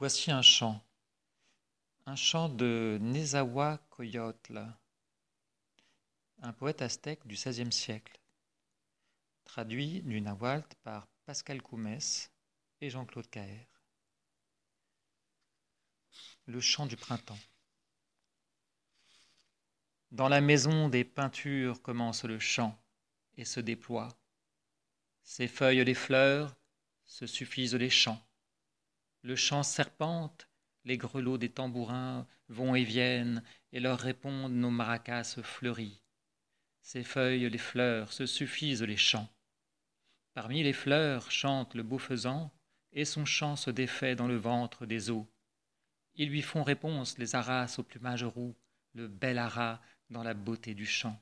Voici un chant, un chant de Nezahualcóyotl, un poète aztèque du XVIe siècle, traduit du nahuatl par Pascal Coumès et Jean-Claude Caher. Le chant du printemps. Dans la maison des peintures commence le chant et se déploie. Ses feuilles les fleurs, se suffisent les chants. Le chant serpente, les grelots des tambourins vont et viennent, et leur répondent nos maracas fleuries. Ces feuilles, les fleurs, se suffisent les chants. Parmi les fleurs chante le beau faisan, et son chant se défait dans le ventre des eaux. Ils lui font réponse les haras au plumage roux, le bel haras dans la beauté du chant.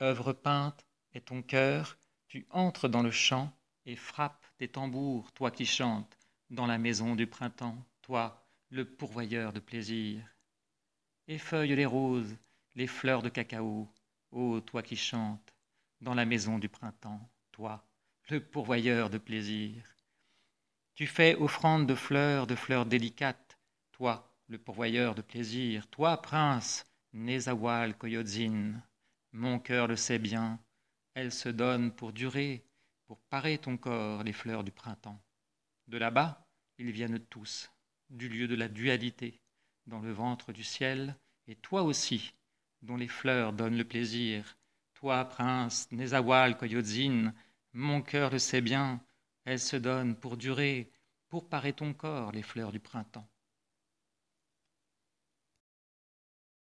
Œuvre peinte est ton cœur, tu entres dans le champ et frappes tes tambours, toi qui chantes, dans la maison du printemps, toi, le pourvoyeur de plaisir. Effeuille les roses, les fleurs de cacao, ô toi qui chantes, dans la maison du printemps, toi, le pourvoyeur de plaisir. Tu fais offrande de fleurs, de fleurs délicates, toi, le pourvoyeur de plaisir, toi, prince, Nezawal Koyodzin, mon cœur le sait bien, elle se donne pour durer, pour parer ton corps les fleurs du printemps. De là-bas, ils viennent tous, du lieu de la dualité, dans le ventre du ciel, et toi aussi, dont les fleurs donnent le plaisir. Toi, prince, Nezawal Koyodzin, mon cœur le sait bien, elle se donne pour durer, pour parer ton corps les fleurs du printemps.